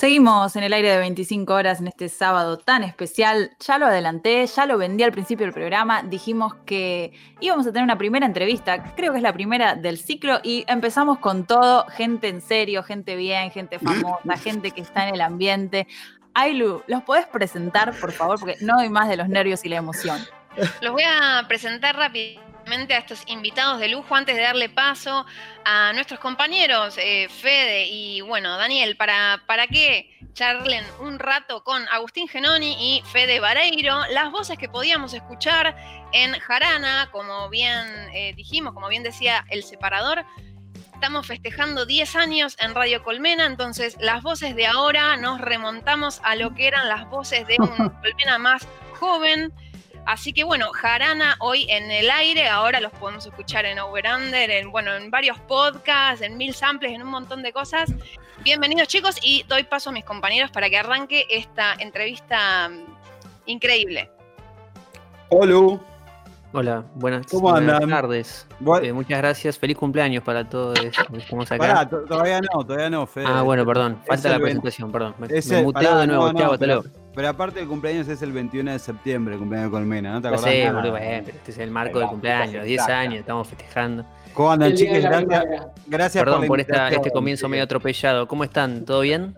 Seguimos en el aire de 25 horas en este sábado tan especial. Ya lo adelanté, ya lo vendí al principio del programa. Dijimos que íbamos a tener una primera entrevista, creo que es la primera del ciclo, y empezamos con todo: gente en serio, gente bien, gente famosa, gente que está en el ambiente. Ailu, ¿los podés presentar, por favor? Porque no doy más de los nervios y la emoción. Los voy a presentar rápido a estos invitados de lujo antes de darle paso a nuestros compañeros eh, Fede y bueno, Daniel, para, para que charlen un rato con Agustín Genoni y Fede Vareiro, las voces que podíamos escuchar en Jarana, como bien eh, dijimos, como bien decía el separador, estamos festejando 10 años en Radio Colmena, entonces las voces de ahora nos remontamos a lo que eran las voces de un Colmena más joven, Así que bueno, Jarana hoy en el aire, ahora los podemos escuchar en Over Under, en, bueno, en varios podcasts, en mil samples, en un montón de cosas. Bienvenidos chicos y doy paso a mis compañeros para que arranque esta entrevista mm, increíble. Hola. Hola, buenas, ¿Cómo tardes. Eh, muchas gracias. Feliz cumpleaños para todos. Estamos acá. todavía no, todavía no, Fede. Ah, bueno, perdón. Falta la presentación, perdón. Me, muteo de nuevo. Chao, pero, pero, aparte el cumpleaños es el 21 de septiembre, el cumpleaños de Colmena, ¿no te acordás? Sí, boludo, pero este es el marco del cumpleaños, 10 años, estamos festejando. ¿Cómo andan, chicos? Gracias, gracias Perdón por, este comienzo medio atropellado. ¿Cómo están? ¿Todo bien?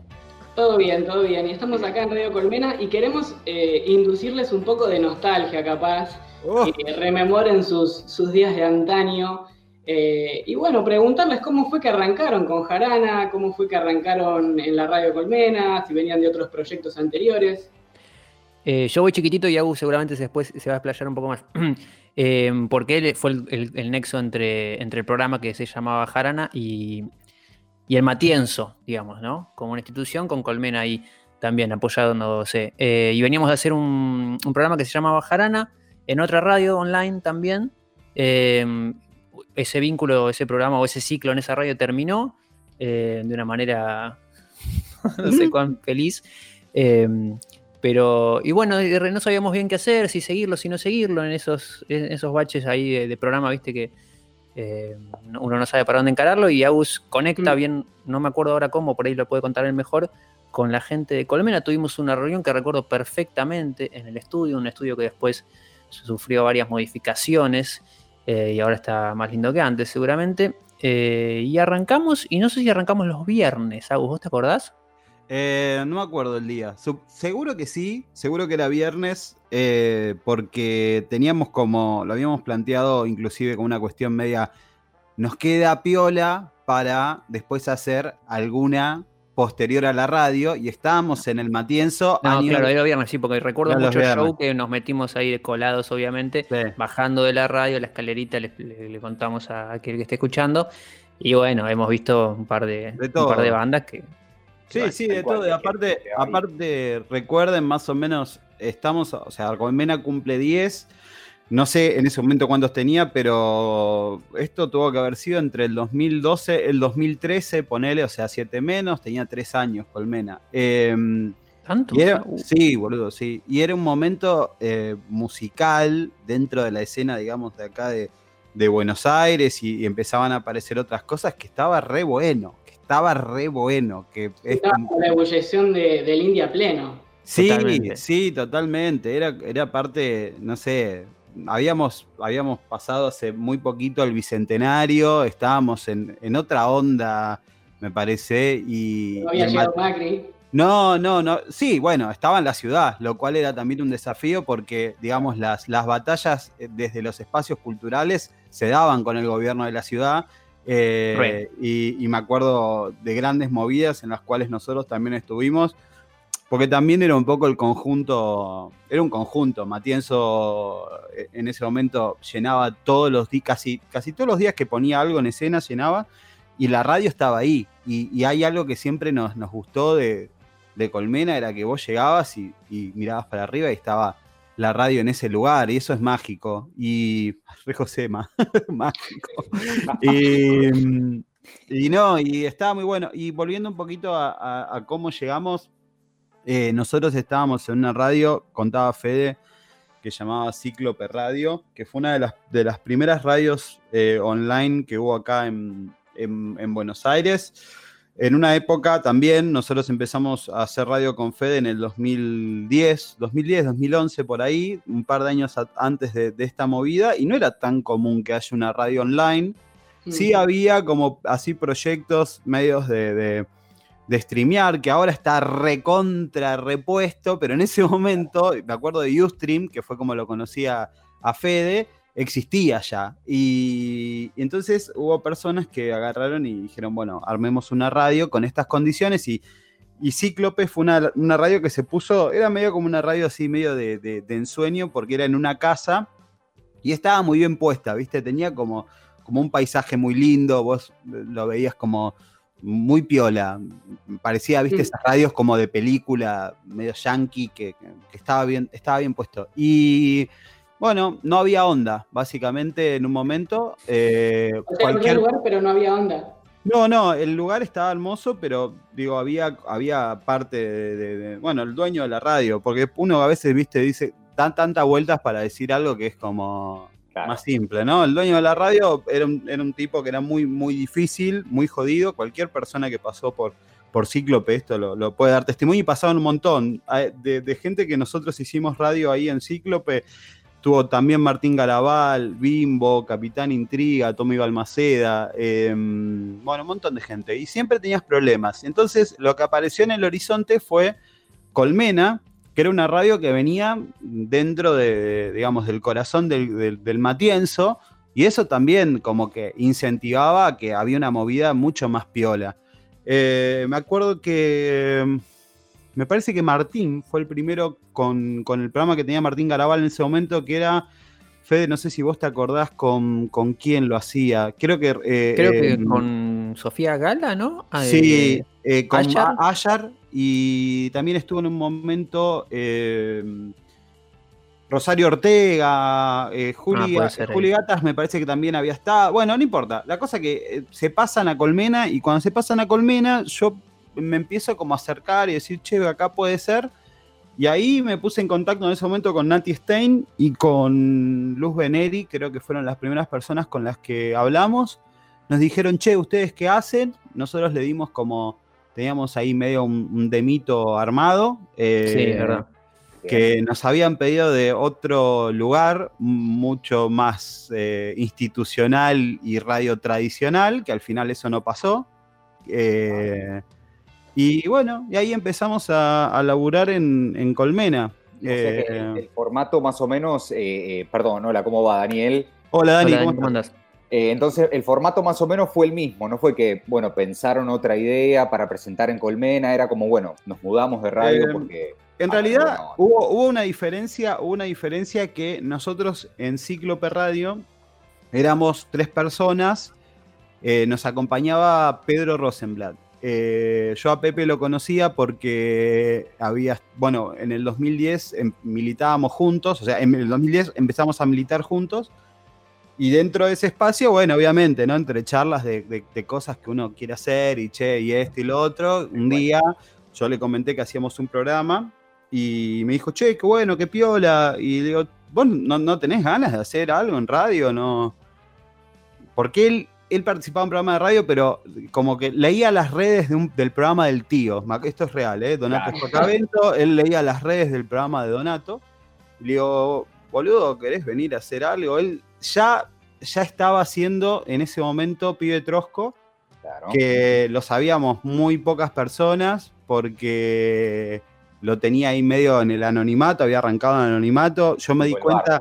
Todo bien, todo bien. Y estamos acá en Radio Colmena y queremos eh, inducirles un poco de nostalgia, capaz Oh. rememoren sus, sus, días de antaño. Eh, y bueno, preguntarles cómo fue que arrancaron con Jarana, cómo fue que arrancaron en la radio Colmena, si venían de otros proyectos anteriores. Eh, yo voy chiquitito y Agus seguramente después se va a explayar un poco más. eh, porque él fue el, nexo entre, entre el programa que se llamaba Jarana y, y el Matienzo, digamos, ¿no? Como una institución con Colmena ahí también apoyándose. Eh, y veníamos a hacer un, un programa que se llamaba Jarana en otra radio online también. Eh, ese vínculo, ese programa o ese ciclo en esa radio terminó eh, de una manera no sé cuán feliz. Eh, pero, y bueno, no sabíamos bien qué hacer, si seguirlo, si no seguirlo, en esos, esos baches ahí de, programa, viste que uno no sabe para dónde encararlo. Y Agus conecta mm. bien, no me acuerdo ahora cómo, por ahí lo puede contar él mejor, con la gente de Colmena. Tuvimos una reunión que recuerdo perfectamente en el estudio, un estudio que después sufrió varias modificaciones eh, y ahora está más lindo que antes seguramente. Eh, y arrancamos, y no sé si arrancamos los viernes, Agus, ¿vos te acordás? Eh, no me acuerdo el día. seguro que sí, seguro que era viernes, porque teníamos como, lo habíamos planteado inclusive como una cuestión media, nos queda piola para después hacer alguna posterior a la radio y estábamos en el Matienzo. No, claro, era viernes, sí, porque recuerdo mucho el show que nos metimos ahí colados, obviamente, bajando de la radio, la escalerita, le, contamos a aquel que esté escuchando. Y bueno, hemos visto un par de, un par de bandas que. Sí, sí, de todo. Aparte, aparte, recuerden más o menos, estamos, o sea, Colmena cumple 10 no sé en ese momento cuántos tenía, pero esto tuvo que haber sido entre el 2012 el 2013, ponele, o sea, siete menos, tenía tres años Colmena. Em, ¿Tanto? Uh. Sí, boludo, sí. Y era un momento eh, musical dentro de la escena, digamos, de acá de, Buenos Aires y, empezaban a aparecer otras cosas que estaba re bueno, que estaba re bueno. Que estaba la ebullición del India pleno. Sí, sí, totalmente. Era, era parte, no sé, habíamos, habíamos pasado hace muy poquito el bicentenario, estábamos en, otra onda, me parece. Y, no había llegado Macri. No, no, no. Sí, bueno, estaba en la ciudad, lo cual era también un desafío porque, digamos, las, las batallas eh, desde los espacios culturales se daban con el gobierno de la ciudad. Eh, y, y, me acuerdo de grandes movidas en las cuales nosotros también estuvimos. Porque también era un poco el conjunto, era un conjunto. Matienzo eh, en ese momento llenaba todos los días, casi, casi todos los días que ponía algo en escena, llenaba, y la radio estaba ahí. Y, hay algo que siempre nos, nos gustó de, Colmena, era que vos llegabas y, mirabas para arriba y estaba la radio en ese lugar, y eso es mágico. Y. Re Josema, mágico. y, no, y estaba muy bueno. Y volviendo un poquito a cómo llegamos eh, nosotros estábamos en una radio, contaba Fede, que llamaba Cíclope Radio, que fue una de las, de las primeras radios eh, online que hubo acá en, Buenos Aires. En una época también, nosotros empezamos a hacer radio con Fede en el 2010, 2010, 2011, por ahí, un par de años antes de, esta movida, y no era tan común que haya una radio online. Sí había como así proyectos, medios de, de, streamear, que ahora está recontra repuesto, pero en ese momento, me acuerdo de Ustream, que fue como lo conocía a Fede, existía ya. Y, entonces hubo personas que agarraron y dijeron, bueno, armemos una radio con estas condiciones y, Cíclope fue una, radio que se puso, era medio como una radio así, medio de, ensueño, porque era en una casa y estaba muy bien puesta, ¿viste? Tenía como, como un paisaje muy lindo, vos lo veías como muy piola. Parecía, viste, esas radios como de película, medio yankee, que, que, estaba, bien, estaba bien puesto. Y bueno, no había onda, básicamente en un momento. Eh, cualquier lugar, pero no había onda. No, no, el lugar estaba hermoso, pero digo, había, había parte de, bueno, el dueño de la radio, porque uno a veces, viste, dice, dan tantas vueltas para decir algo que es como más simple, ¿no? El dueño de la radio era un, tipo que era muy, muy difícil, muy jodido, cualquier persona que pasó por, por Cíclope esto lo, puede dar testimonio y pasaban un montón de, de gente que nosotros hicimos radio ahí en Cíclope Tuvo también Martín Garabal, Bimbo, Capitán Intriga, Tommy Balmaceda, em, bueno, un montón de gente. Y siempre tenías problemas. Entonces, lo que apareció en el horizonte fue Colmena, que era una radio que venía dentro de, digamos, del corazón del, Matienzo, y eso también como que incentivaba que había una movida mucho más piola. Eh, me acuerdo que em, me parece que Martín fue el primero con, el programa que tenía Martín Garabal en ese momento, que era, Fede, no sé si vos te acordás con, con quién lo hacía. Creo que... Eh, Creo que eh, con Sofía Gala, ¿no? Sí, eh, con Ayar. Y también estuvo en un momento... Rosario Ortega, Juli, ah, Juli, Gatas me parece que también había estado. Bueno, no importa. La cosa que se pasan a Colmena y cuando se pasan a Colmena, yo me empiezo como a acercar y decir, che, acá puede ser. Y ahí me puse en contacto en ese momento con Nati Stein y con Luz Beneri, creo que fueron las primeras personas con las que hablamos. Nos dijeron, che, ¿ustedes qué hacen? Nosotros le dimos como, teníamos ahí medio un, demito armado. Eh, sí, verdad. Que nos habían pedido de otro lugar, mucho más eh, institucional y radio tradicional, que al final eso no pasó. Eh, y bueno, y ahí empezamos a, laburar en, Colmena. Eh, el, formato más o menos, eh, eh, perdón, hola, ¿cómo va Daniel? Hola Dani, ¿cómo, andas? Entonces, el formato más o menos fue el mismo, no fue que, bueno, pensaron otra idea para presentar en Colmena, era como, bueno, nos mudamos de radio porque... En realidad hubo, hubo, una diferencia, hubo una diferencia que nosotros en Cíclope Radio éramos tres personas, nos acompañaba Pedro Rosenblatt. Eh, yo a Pepe lo conocía porque había, bueno, en el 2010 em, militábamos juntos, o sea, en el 2010 empezamos a militar juntos. Y dentro de ese espacio, bueno, obviamente, ¿no? Entre charlas de, cosas que uno quiere hacer y che, y esto y lo otro, un día yo le comenté que hacíamos un programa y me dijo, che, qué bueno, qué piola. Y digo, vos no, no tenés ganas de hacer algo en radio, ¿no? Porque él él participaba en un programa de radio, pero como que leía las redes del programa del tío. Esto es real, ¿eh? Donato claro. él leía las redes del programa de Donato. Y le digo, boludo, ¿querés venir a hacer algo? Él ya, ya estaba haciendo en ese momento Pibe Trosco, que lo sabíamos muy pocas personas, porque lo tenía ahí medio en el anonimato, había arrancado en el anonimato. Yo me di cuenta.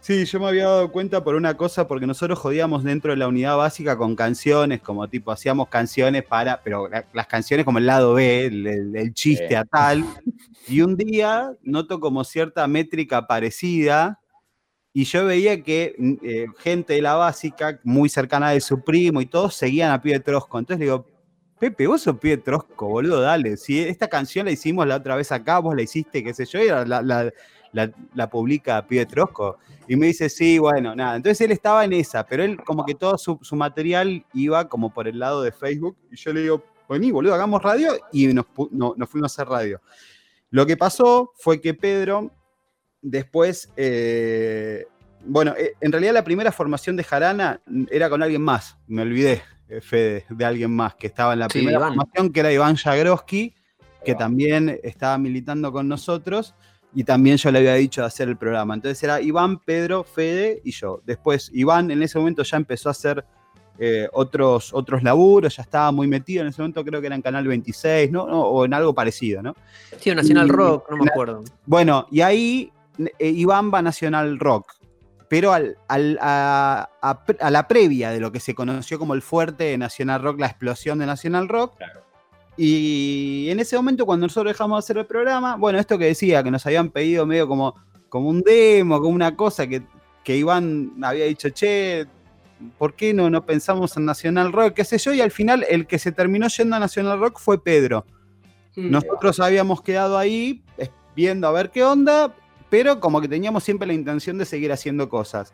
Sí, yo me había dado cuenta por una cosa, porque nosotros jodíamos dentro de la unidad básica con canciones, como tipo, hacíamos canciones para, pero las canciones como el lado B, el, chiste a tal. Y un día noto como cierta métrica parecida, y yo veía que mm, eh, gente de la básica, muy cercana de su primo y todos, seguían a Pie Trosco. Entonces le digo, Pepe, vos sos Pie Trosco, boludo, dale. Si esta canción la hicimos la otra vez acá, vos la hiciste, qué sé yo, y la, la la, publica Pietrosco. Y me dice, sí, bueno, nada. Entonces él estaba en esa, pero él como que todo su, material iba como por el lado de Facebook. Y yo le digo, vení, boludo, hagamos radio. Y nos, fuimos a hacer radio. Lo que pasó fue que Pedro después, eh, bueno, eh, en realidad la primera formación de Jarana era con alguien más, me olvidé. eh, Fede, de alguien más que estaba en la primera formación, que era Iván Jagroski, que también estaba militando con nosotros y también yo le había dicho de hacer el programa. Entonces era Iván, Pedro, Fede y yo. Después Iván en ese momento ya empezó a hacer eh, otros, otros laburos, ya estaba muy metido en ese momento, creo que era en Canal 26, ¿no? o en algo parecido, ¿no? Sí, Nacional Rock, no me acuerdo. Bueno, y ahí eh, Iván va a Nacional Rock, pero al, a, la previa de lo que se conoció como el fuerte de Nacional Rock, la explosión de Nacional Rock. Y en ese momento, cuando nosotros dejamos de hacer el programa, bueno, esto que decía, que nos habían pedido medio como, como un demo, como una cosa que, que Iván había dicho, che, ¿por qué no, no pensamos en Nacional Rock? ¿Qué sé yo? Y al final el que se terminó yendo a Nacional Rock fue Pedro. Mm. Nosotros habíamos quedado ahí viendo a ver qué onda, pero como que teníamos siempre la intención de seguir haciendo cosas.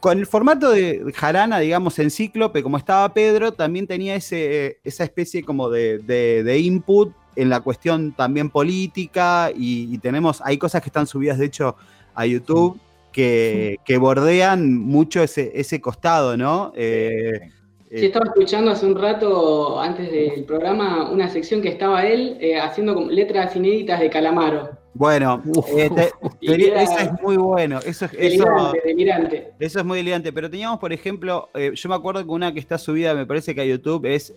Con el formato de Jarana, digamos, en Cíclope, como estaba Pedro, también tenía ese, esa especie como de, input en la cuestión también política y, tenemos, hay cosas que están subidas de hecho a YouTube que, bordean mucho ese, ese costado, ¿no? Eh, sí, estaba escuchando hace un rato, antes del programa, una sección que estaba él eh, haciendo letras inéditas de Calamaro. Bueno, este, eso es muy bueno. Eso es, delirante, eso, es muy delirante. Pero teníamos, por ejemplo, eh, yo me acuerdo que una que está subida, me parece que a YouTube, es.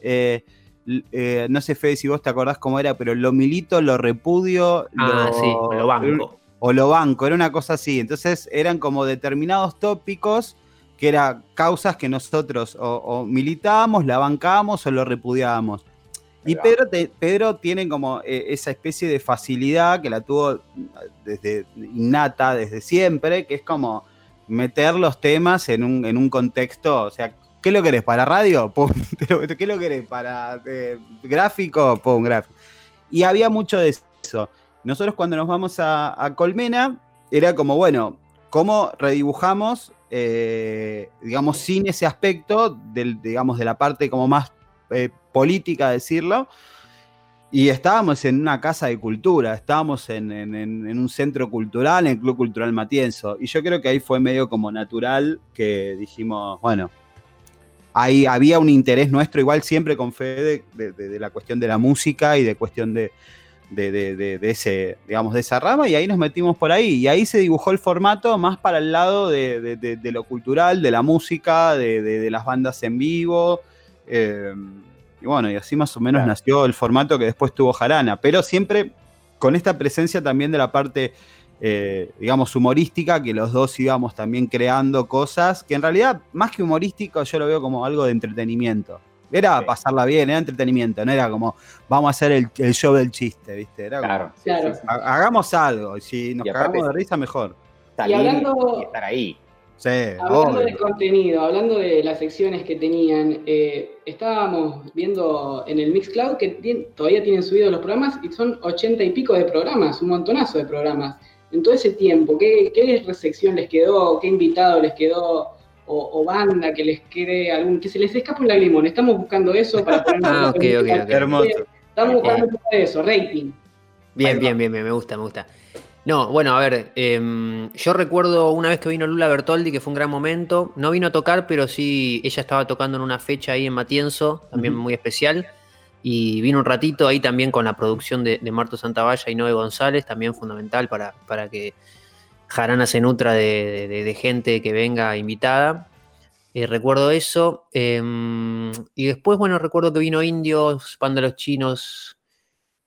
no sé, Fede, si vos te acordás cómo era, pero lo milito, lo repudio. Ah, sí, lo banco o lo banco, era una cosa así. Entonces eran como determinados tópicos que eran causas que nosotros o, militábamos, la bancábamos o lo repudiábamos. Y Pedro, Pedro tiene como eh, esa especie de facilidad que la tuvo desde innata, desde siempre, que es como meter los temas en un, en un contexto, o sea, ¿qué lo querés? ¿Para radio? ¿Qué lo querés? ¿Para eh, gráfico? Pum, gráfico. Y había mucho de eso. Nosotros cuando nos vamos a, Colmena, era como, bueno, ¿cómo redibujamos, eh, digamos, sin ese aspecto, del, digamos, de la parte como más eh, política, decirlo? Y estábamos en una casa de cultura, estábamos en, un centro cultural, en el Club Cultural Matienzo. Y yo creo que ahí fue medio como natural que dijimos, bueno, ahí había un interés nuestro, igual siempre con Fede, de la cuestión de la música y de cuestión de, de, ese, digamos, de esa rama y ahí nos metimos por ahí. Y ahí se dibujó el formato más para el lado de, lo cultural, de la música, de, las bandas en vivo. Eh, y bueno, y así más o menos nació el formato que después tuvo Jarana, pero siempre con esta presencia también de la parte, eh, digamos, humorística, que los dos íbamos también creando cosas, que en realidad, más que humorístico, yo lo veo como algo de entretenimiento. Era pasarla bien, era entretenimiento, no era como vamos a hacer el, show del chiste, ¿viste? Era claro, hagamos algo, y si nos cagamos de risa, mejor. y hablando, estar ahí. Hablando de contenido, hablando de las secciones que tenían, eh, estábamos viendo en el Mixcloud que todavía tienen subidos los programas y son ochenta y pico de programas, un montonazo de programas. En todo ese tiempo, ¿qué, qué sección les quedó? ¿Qué invitado les quedó? o, banda que les quede algún, que se les escape un lagrimón. Estamos buscando eso para poner Ah, ok, ok, Hermoso. Estamos buscando eso, rating. Bien, bien, bien, me gusta, me gusta. No, bueno, a ver, em, yo recuerdo una vez que vino Lula Bertoldi, que fue un gran momento. No vino a tocar, pero sí, ella estaba tocando en una fecha ahí en Matienzo, también muy especial. Y vino un ratito ahí también con la producción de, de Marto Santavalla y Noé González, también fundamental para, para que Jarana se nutra de, gente que venga invitada. Eh, recuerdo eso. Em, y después, bueno, recuerdo que vino Indios, Panda Chinos,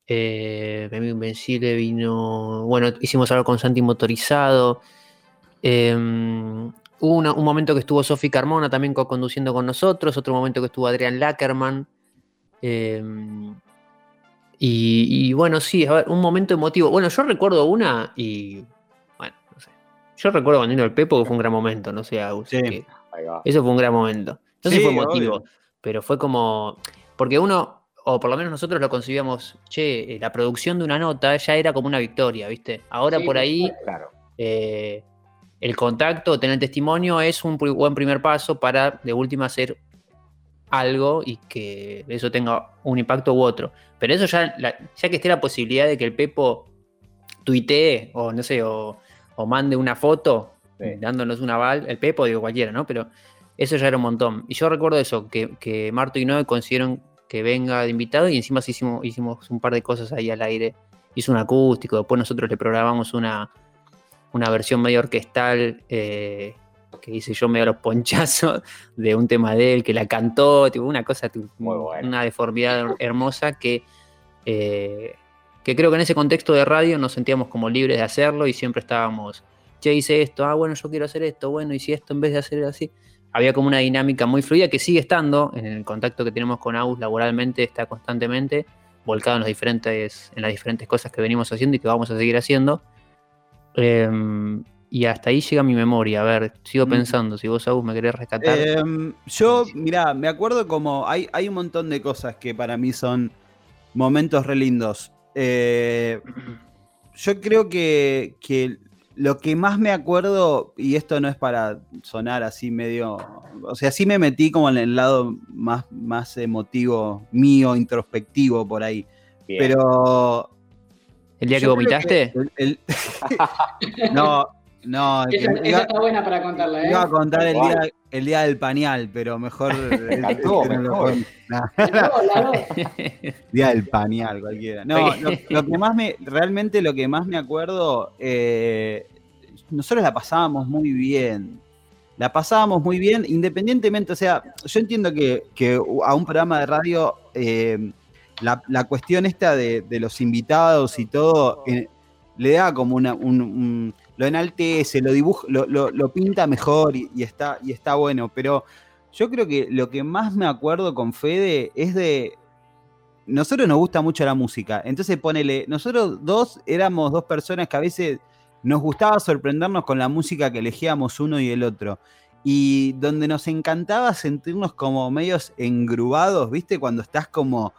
eh, Invencible vino. Bueno, hicimos algo con Santi Motorizado. Em, hubo un momento que estuvo Sofi Carmona también conduciendo con nosotros, otro momento que estuvo Adrián Lackerman. Em, y, y, bueno, sí, a ver, un momento emotivo. Bueno, yo recuerdo una y yo recuerdo cuando vino el Pepo que fue un gran momento, no sé, sí. eso fue un gran momento. No sé si fue emotivo, pero fue como. Porque uno, o por lo menos nosotros lo concibíamos, che, eh, la producción de una nota ya era como una victoria, ¿viste? Ahora por ahí. Eh, el contacto, tener testimonio es un buen primer paso para de última hacer algo y que eso tenga un impacto u otro. Pero eso ya, ya que esté la posibilidad de que el Pepo tuitee o no sé, o, o mande una foto dándonos un aval, el Pepo, digo cualquiera, ¿no? Pero Eso ya era un montón. Y yo recuerdo eso, que, que Marto y Noé consiguieron que venga de invitado y encima hicimos, hicimos un par de cosas ahí al aire. Hizo un acústico, después nosotros le programamos una, una versión medio orquestal eh, que hice yo medio los ponchazos de un tema de él que la cantó, tipo, una cosa, una deformidad hermosa que, eh, que creo que en ese contexto de radio nos sentíamos como libres de hacerlo y siempre estábamos, che, hice esto, ah, bueno, yo quiero hacer esto, bueno, y si esto en vez de hacer así, había como una dinámica muy fluida que sigue estando en el contacto que tenemos con Agus laboralmente, está constantemente volcado en, los diferentes, en las diferentes cosas que venimos haciendo y que vamos a seguir haciendo. Em, y hasta ahí llega mi memoria. A ver, sigo mm. pensando, si vos, Agus, me querés rescatar. Em, yo, mira, me acuerdo como hay, hay un montón de cosas que para mí son momentos re lindos. Eh, yo creo que, que lo que más me acuerdo, y esto no es para sonar así medio, o sea, sí me metí como en el lado más, más emotivo mío, introspectivo por ahí. Pero... ¿El día que vomitaste? no, no. Esa, está buena para contarla, ¿eh? Iba a contar el día, el día del pañal, pero mejor. día del pañal, cualquiera. No, lo, que más me. Realmente lo que más me acuerdo. Eh, nosotros la pasábamos muy bien. La pasábamos muy bien, independientemente. O sea, yo entiendo que, a un programa de radio. Eh, la, cuestión esta de, los invitados y todo eh, le da como una, un lo enaltece, lo dibuja, lo, pinta mejor y, está, y está bueno. Pero yo creo que lo que más me acuerdo con Fede es de. Nosotros nos gusta mucho la música. Entonces ponele, nosotros dos éramos dos personas que a veces nos gustaba sorprendernos con la música que elegíamos uno y el otro. Y donde nos encantaba sentirnos como medios engrubados, ¿viste? Cuando estás como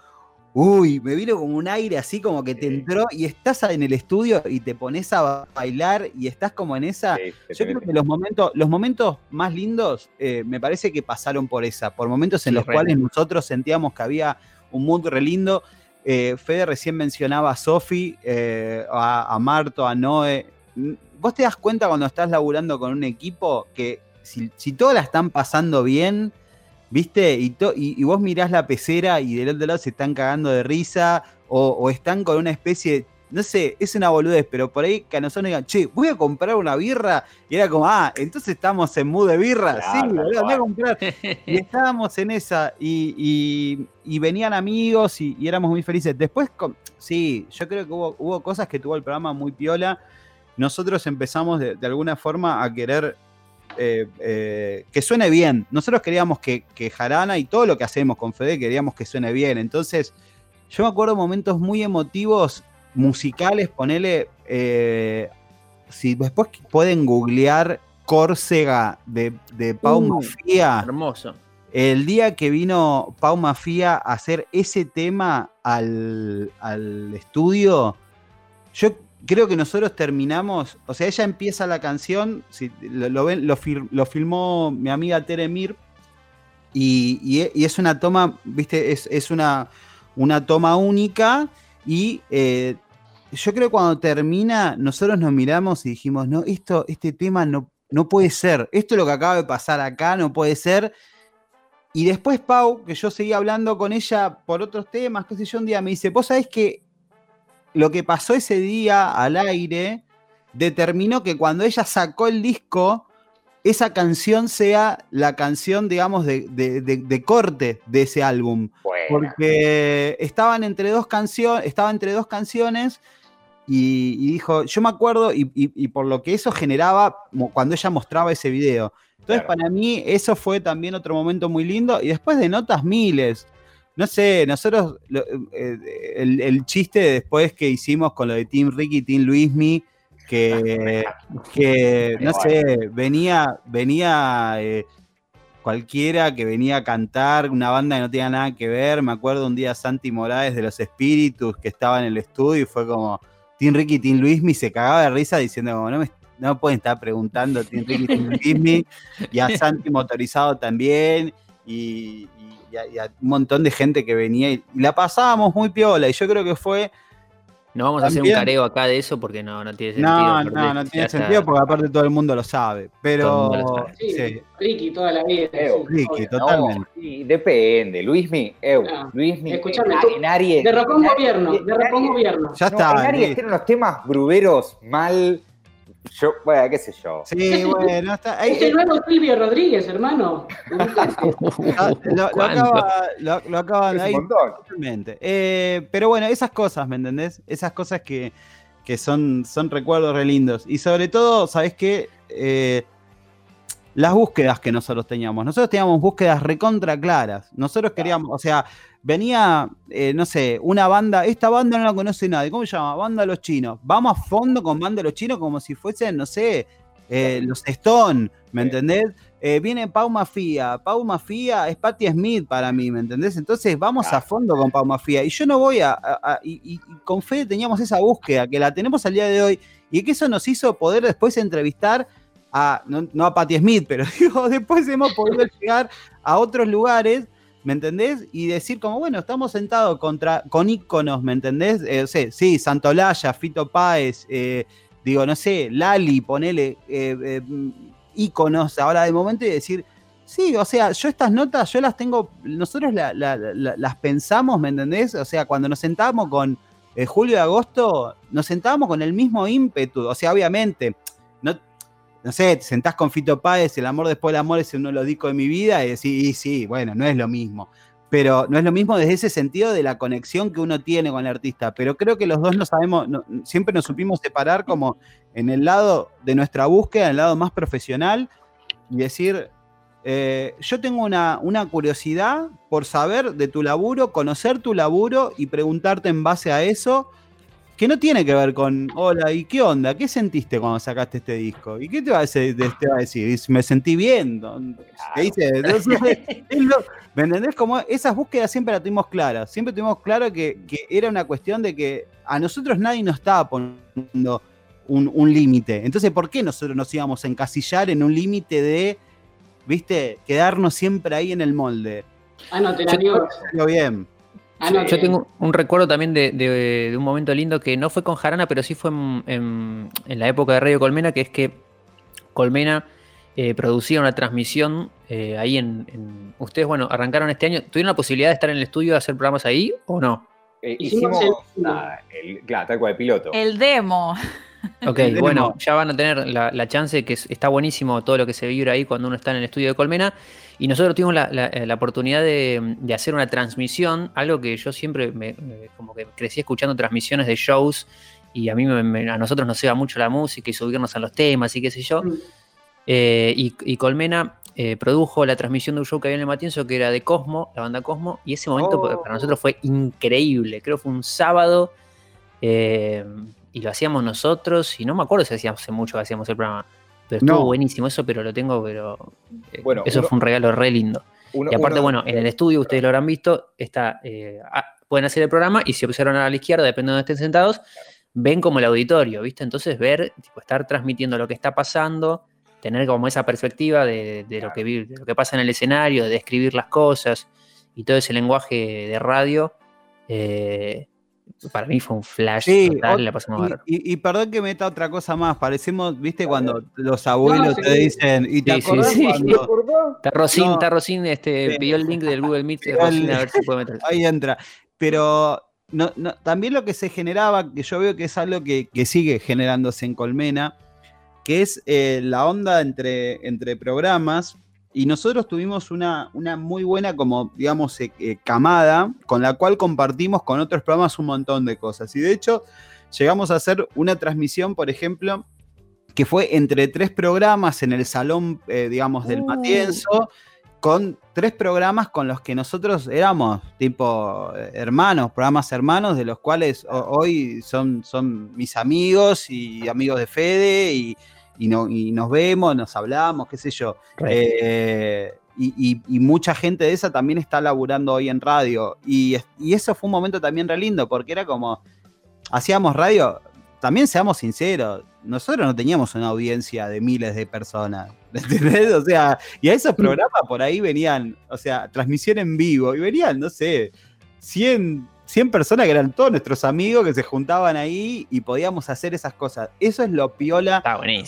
Uy, me vino como un aire así como que te entró y estás en el estudio y te pones a bailar y estás como en esa. Yo creo que los momentos, los momentos más lindos eh, me parece que pasaron por esa, por momentos en los cuales nosotros sentíamos que había un mundo re lindo. Eh, Fede recién mencionaba a Sofi, eh, a, Marto, a Noé. Vos te das cuenta cuando estás laburando con un equipo que si, si todos la están pasando bien, ¿Viste? Y, y, vos mirás la pecera y del otro lado se están cagando de risa o, están con una especie, no sé, es una boludez, pero por ahí que a nosotros digan, che, voy a comprar una birra. Y era como, ah, entonces estamos en mood de birra. sí, voy a comprar. y estábamos en esa y, venían amigos y, éramos muy felices. Después, sí, yo creo que hubo, cosas que tuvo el programa muy piola. Nosotros empezamos de alguna forma a querer eh, eh, que suene bien. Nosotros queríamos que, Jarana y todo lo que hacemos con Fede queríamos que suene bien. Entonces, yo me acuerdo momentos muy emotivos, musicales, ponele. Eh, si después pueden googlear Córcega de, Pau uh, Mafia. Hermoso. El día que vino Pau Mafia a hacer ese tema al, al estudio, yo creo que nosotros terminamos, o sea, ella empieza la canción, lo, lo, filmó mi amiga Tere Mir, y, es una toma, viste, es, una, una, toma única, y eh, yo creo que cuando termina, nosotros nos miramos y dijimos, no, esto, este tema no, no puede ser, esto es lo que acaba de pasar acá, no puede ser. Y después Pau, que yo seguía hablando con ella por otros temas, qué sé yo, un día me dice, vos sabés que lo que pasó ese día al aire determinó que cuando ella sacó el disco, esa canción sea la canción, digamos, de, corte de ese álbum. Porque estaban entre dos canciones, estaba entre dos canciones y, dijo, yo me acuerdo, y, por lo que eso generaba cuando ella mostraba ese video. Entonces, para mí, eso fue también otro momento muy lindo. Y después de notas miles no sé, nosotros, eh, el, chiste después que hicimos con lo de Team Ricky y Team Luismi, que, que no sé, venía, venía eh, cualquiera que venía a cantar, una banda que no tenía nada que ver, me acuerdo un día Santi Morales de los Espíritus que estaba en el estudio y fue como, Team Ricky y Team Luismi se cagaba de risa diciendo como, no me, no pueden estar preguntando Team Ricky y Team Luismi, y a Santi motorizado también, y, y, a, un montón de gente que venía y, la pasábamos muy piola. Y yo creo que fue No vamos a hacer un careo acá de eso porque no, no tiene sentido. No, no, no tiene sentido porque aparte todo el mundo lo sabe. Pero. Sí, Ricky toda la vida. Ricky, totalmente. sí, depende. Luismi, Eu, Ah, Luismi. escuchame, en, Aries. Derrocó un gobierno, derrocó un gobierno. Ya No, está. en Aries tiene unos temas bruberos mal. Yo, bueno, qué sé yo. Sí, bueno, está. ahí- Es el nuevo Silvio Rodríguez, hermano. Ah, lo, lo acaba, lo, lo acaban ahí. Eh, pero bueno, esas cosas, ¿me entendés? Esas cosas que, que son, son recuerdos re lindos. Y sobre todo, ¿sabés qué? Eh, las búsquedas que nosotros teníamos. Nosotros teníamos búsquedas recontra claras. Nosotros queríamos, o sea, venía, eh, no sé, una banda, esta banda no la conoce nadie. ¿Cómo se llama? Banda Los Chinos. Vamos a fondo con Banda Los Chinos como si fuesen, no sé, eh, los Stone, ¿me Sí. entendés? Eh, viene Pau Mafia. Pau Mafia es Patti Smith para mí, ¿me entendés? Entonces vamos a fondo con Pau Mafia. Y yo no voy a. a- a- y, con Fede teníamos esa búsqueda, que la tenemos al día de hoy, y que eso nos hizo poder después entrevistar a. No, no a Patti Smith, pero digo, después hemos podido llegar a otros lugares. ¿Me entendés? Y decir como, bueno, estamos sentados contra, con íconos, ¿me entendés? Eh, no sé, sí, Santolaya, Fito Páez, eh, digo, no sé, Lali, ponele eh, eh, íconos ahora de momento y decir, sí, o sea, yo estas notas, yo las tengo, nosotros la- la- la- las pensamos, ¿me entendés? O sea, cuando nos sentábamos con eh, julio y agosto, nos sentábamos con el mismo ímpetu, o sea, obviamente, no, no sé, te sentás con Fito Páez, el amor después del amor es uno de los discos de mi vida, y decís, y sí, bueno, no es lo mismo. Pero no es lo mismo desde ese sentido de la conexión que uno tiene con el artista. Pero creo que los dos no sabemos, siempre nos supimos separar como en el lado de nuestra búsqueda, en el lado más profesional, y decir, eh, yo tengo una, una curiosidad por saber de tu laburo, conocer tu laburo y preguntarte en base a eso, que no tiene que ver con, hola, ¿y qué onda? ¿Qué sentiste cuando sacaste este disco? ¿Y qué te va a decir? Te va a decir? Dice, Me sentí bien. ¿no? ¿Qué dice? ¿Me entendés? Como esas búsquedas siempre las tuvimos claras. Siempre tuvimos claro que, que era una cuestión de que a nosotros nadie nos estaba poniendo un, un límite. Entonces, ¿por qué nosotros nos íbamos a encasillar en un límite de, viste, quedarnos siempre ahí en el molde? Anoten, Yo- amigos. Salió bien. Anoten. Yo tengo un recuerdo también de, de- de un momento lindo que no fue con Jarana, pero sí fue en, en- en la época de Radio Colmena, que es que Colmena eh, producía una transmisión eh, ahí en, en- Ustedes, bueno, arrancaron este año. ¿Tuvieron la posibilidad de estar en el estudio de hacer programas ahí o no? Eh, Hicimos hicimos, el- ah, el, claro, tal cual, el piloto. El demo. Ok, bueno, ya van a tener la, la chance, que es- está buenísimo todo lo que se vibra ahí cuando uno está en el estudio de Colmena. Y nosotros tuvimos la, la- la oportunidad de, de hacer una transmisión, algo que yo siempre me, me- como que crecí escuchando transmisiones de shows y a mí me- a nosotros nos iba mucho la música y subirnos a los temas y qué sé yo. Mm. Eh, y, y Colmena eh, produjo la transmisión de un show que había en el Matienzo que era de Cosmo, la banda Cosmo, y ese momento Oh. para nosotros fue increíble. Creo que fue un sábado eh, y lo hacíamos nosotros, y no me acuerdo si hacíamos hace mucho que hacíamos el programa, pero estuvo No. buenísimo eso, pero lo tengo, pero eh, Bueno, eso uno- fue un regalo re lindo. Uno- Y aparte, uno- bueno, en el estudio ustedes lo habrán visto, está, eh, ah, pueden hacer el programa y si observan a la izquierda, depende de donde estén sentados, ven como el auditorio, ¿viste? Entonces ver, tipo, estar transmitiendo lo que está pasando, tener como esa perspectiva de, de lo, que, vi- de lo que pasa en el escenario, de describir las cosas y todo ese lenguaje de radio, eh, para mí fue un flash Sí, total, ot- la pasamos y, y- y perdón que meta otra cosa más, parecemos, viste, cuando los abuelos No, sí. te dicen, y te Sí, sí, acordás sí. cuando Está Rosín, no. está Rosín, este, Sí. pidió el link del Google Meet a ver si puede meter. ahí entra. Pero no, no- también lo que se generaba, que yo veo que es algo que, que sigue generándose en Colmena, que es eh, la onda entre, entre programas. Y nosotros tuvimos una, una muy buena, como digamos, eh, eh, camada, con la cual compartimos con otros programas un montón de cosas. Y de hecho, llegamos a hacer una transmisión, por ejemplo, que fue entre tres programas en el salón, eh, digamos, del Uh. Matienzo, con tres programas con los que nosotros éramos tipo hermanos, programas hermanos, de los cuales ho- hoy son, son mis amigos y amigos de Fede y, y no, y nos vemos, nos hablamos, qué sé yo. Eh, y, y- y mucha gente de esa también está laburando hoy en radio. Y, y eso fue un momento también re lindo, porque era como, hacíamos radio, también seamos sinceros, nosotros no teníamos una audiencia de miles de personas, ¿entendés? O sea, y a esos programas por ahí venían, o sea, transmisión en vivo, y venían, no sé, 100, 100 personas que eran todos nuestros amigos que se juntaban ahí y podíamos hacer esas cosas. Eso es lo piola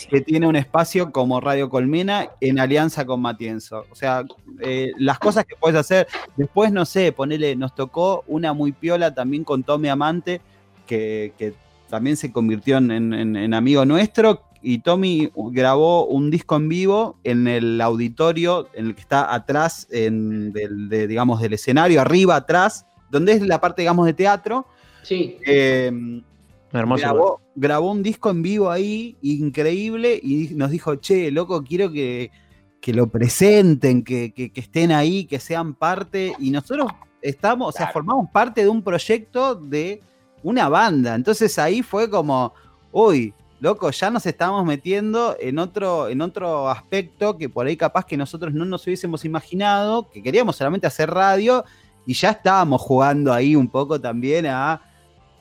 que tiene un espacio como Radio Colmena en alianza con Matienzo. O sea, eh, las cosas que puedes hacer. Después, no sé, ponele, nos tocó una muy piola también con Tommy Amante, que, también se convirtió en, amigo nuestro, y Tommy grabó un disco en vivo en el auditorio, en el que está atrás del, digamos, del escenario, arriba, atrás, donde es la parte, digamos, de teatro. Sí. Em, grabó, un disco en vivo ahí, increíble, y nos dijo, che, loco, quiero que, lo presenten, que, estén ahí, que sean parte. Y nosotros estamos, o sea, formamos parte de un proyecto de una banda. Entonces ahí fue como, uy, loco, ya nos estamos metiendo en otro, en otro aspecto que por ahí capaz que nosotros no nos hubiésemos imaginado, que queríamos solamente hacer radio y ya estábamos jugando ahí un poco también a,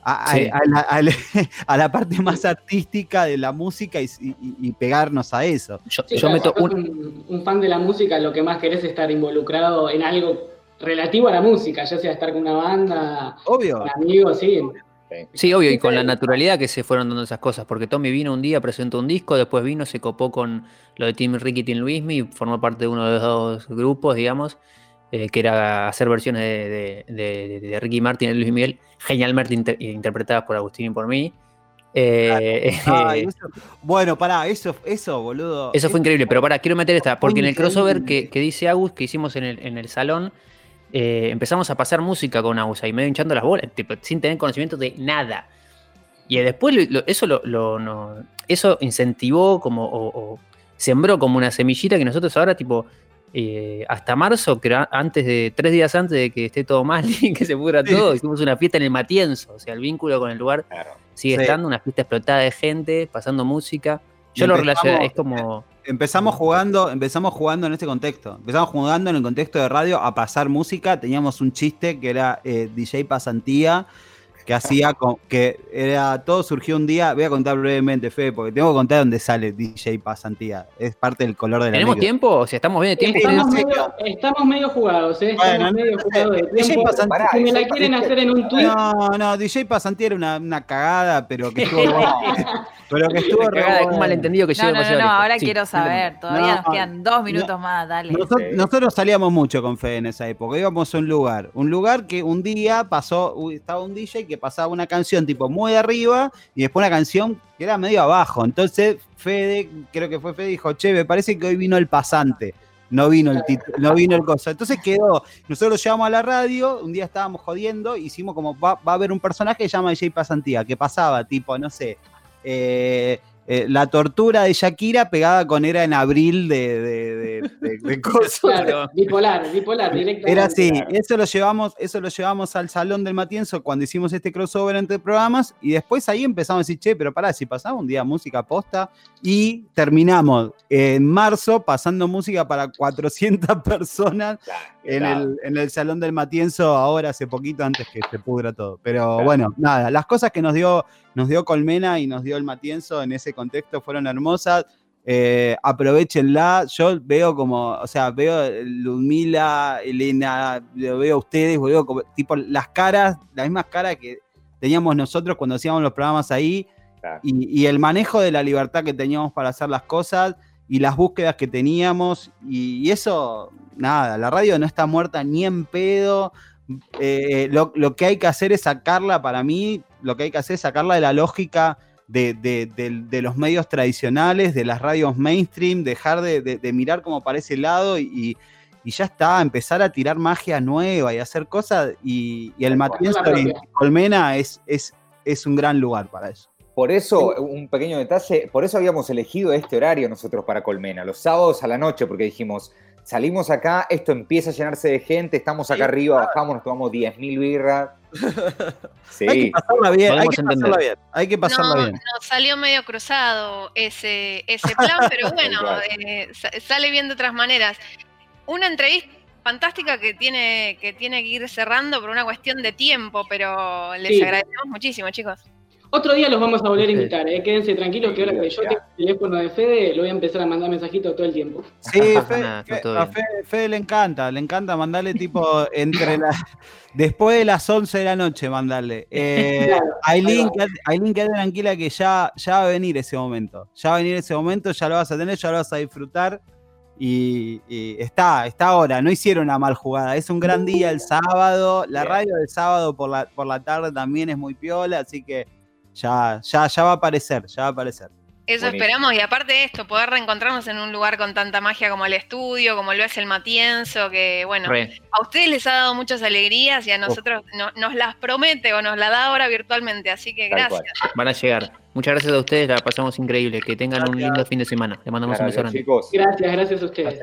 a, la, parte más artística de la música y, pegarnos a eso. Yo, meto un... fan de la música, lo que más querés es estar involucrado en algo relativo a la música, ya sea estar con una banda, Obvio. con amigos, sí. Sí, obvio, y con la naturalidad que se fueron dando esas cosas, porque Tommy vino un día, presentó un disco, después vino, se copó con lo de Team Ricky y Team Luismi, y formó parte de uno de los dos grupos, digamos, eh, que era hacer versiones de, Ricky Martin y Luis Miguel, genialmente interpretadas por Agustín y por mí. Eh, bueno, pará, eso, eso, boludo. Eso fue increíble, pero pará, quiero meter esta, porque en el crossover que, dice Agus, que hicimos en el, en el salón, eh, empezamos a pasar música con Agus, ahí medio hinchando las bolas, sin tener conocimiento de nada. Y después eso lo, eso incentivó como, o sembró como una semillita que nosotros ahora, tipo, eh, hasta marzo, que antes de, tres días antes de que esté todo mal y que se pudra todo, hicimos una fiesta en el Matienzo. O sea, el vínculo con el lugar sigue estando, una fiesta explotada de gente, pasando música. Yo lo relaciono, es como. Empezamos jugando, empezamos jugando en este contexto. Empezamos jugando en el contexto de radio a pasar música. Teníamos un chiste que era eh, DJ Pasantía que hacía con, que era todo surgió un día. Voy a contar brevemente, Fe, porque tengo que contar dónde sale DJ Pasantía. Es parte del color de la ¿Tenemos tiempo? O sea, estamos bien de tiempo. Estamos, medio, estamos medio, jugados, ¿eh? Estamos medio jugados de tiempo. Pasantía, si me la quieren hacer en un tweet. No, no, DJ Pasantía era una, una cagada, pero que estuvo. pero que estuvo re un malentendido que no, no, no, no, ahora quiero saber. Todavía nos quedan dos minutos más, dale. Nosotros, salíamos mucho con Fe en esa época. Íbamos a un lugar. Un lugar que un día pasó, estaba un DJ que pasaba una canción tipo muy arriba y después una canción que era medio abajo. Entonces Fede, creo que fue Fede, dijo, che, me parece que hoy vino el pasante. No vino el no vino el coso. Entonces quedó, nosotros lo llevamos a la radio, un día estábamos jodiendo, hicimos como, va, va a haber un personaje que se llama DJ Pasantía, que pasaba, tipo, no sé, eh, eh, la tortura de Shakira pegada con era en abril de, de, cosas. bipolar, bipolar, directamente. Era así, eso lo llevamos, eso lo llevamos al salón del Matienzo cuando hicimos este crossover entre programas y después ahí empezamos a decir, che, pero pará, si pasamos un día música posta y terminamos en marzo pasando música para 400 personas en, El, en, El, salón del Matienzo ahora hace poquito antes que se pudra todo. Pero bueno, nada, las cosas que nos dio, nos dio Colmena y nos dio el Matienzo en ese contexto fueron hermosas. Eh, aprovechenla. Yo veo como, o sea, veo Ludmila, Elena, veo a ustedes, veo como, tipo las caras, las mismas caras que teníamos nosotros cuando hacíamos los programas ahí. Y, el manejo de la libertad que teníamos para hacer las cosas y las búsquedas que teníamos. Y, eso, nada, la radio no está muerta ni en pedo. Eh, lo, lo, que hay que hacer es sacarla, para mí, lo que hay que hacer es sacarla de la lógica de, los medios tradicionales, de las radios mainstream, dejar de, mirar como para ese lado y, ya está, empezar a tirar magia nueva y hacer cosas. Y, el Matienzo y Colmena es, es, es un gran lugar para eso. Por eso, un pequeño detalle, por eso habíamos elegido este horario nosotros para Colmena, los sábados a la noche, porque dijimos, salimos acá, esto empieza a llenarse de gente, estamos acá arriba, bajamos, nos tomamos 10.000 birras. Sí. Hay que pasarla bien, hay que pasarla bien, hay que pasarla bien. Nos salió medio cruzado ese, ese plan, pero bueno, eh, sale bien de otras maneras. Una entrevista fantástica que tiene, que tiene que ir cerrando por una cuestión de tiempo, pero les agradecemos muchísimo, chicos. Otro día los vamos a volver a invitar, ¿eh? quédense tranquilos que ahora que yo tengo el teléfono de Fede, lo voy a empezar a mandar mensajitos todo el tiempo. Sí, a Fede, le encanta, le encanta mandarle tipo entre las... Después de las 11 de la noche mandarle. Eh, Aileen, quédate tranquila que ya, ya va a venir ese momento. Ya va a venir ese momento, ya lo vas a tener, ya lo vas a disfrutar. Y, está, está ahora, no hicieron una mal jugada. Es un gran día el sábado. La radio del sábado por la, por la tarde también es muy piola, así que ya, ya, ya va a aparecer, ya va a aparecer. Eso esperamos, y aparte de esto, poder reencontrarnos en un lugar con tanta magia como el estudio, como lo es el Matienzo, que bueno, a ustedes les ha dado muchas alegrías y a nosotros nos las promete o nos la da ahora virtualmente, así que gracias. Van a llegar. Muchas gracias a ustedes, la pasamos increíble. Que tengan un lindo fin de semana. Les mandamos un beso grande. Gracias, gracias a ustedes.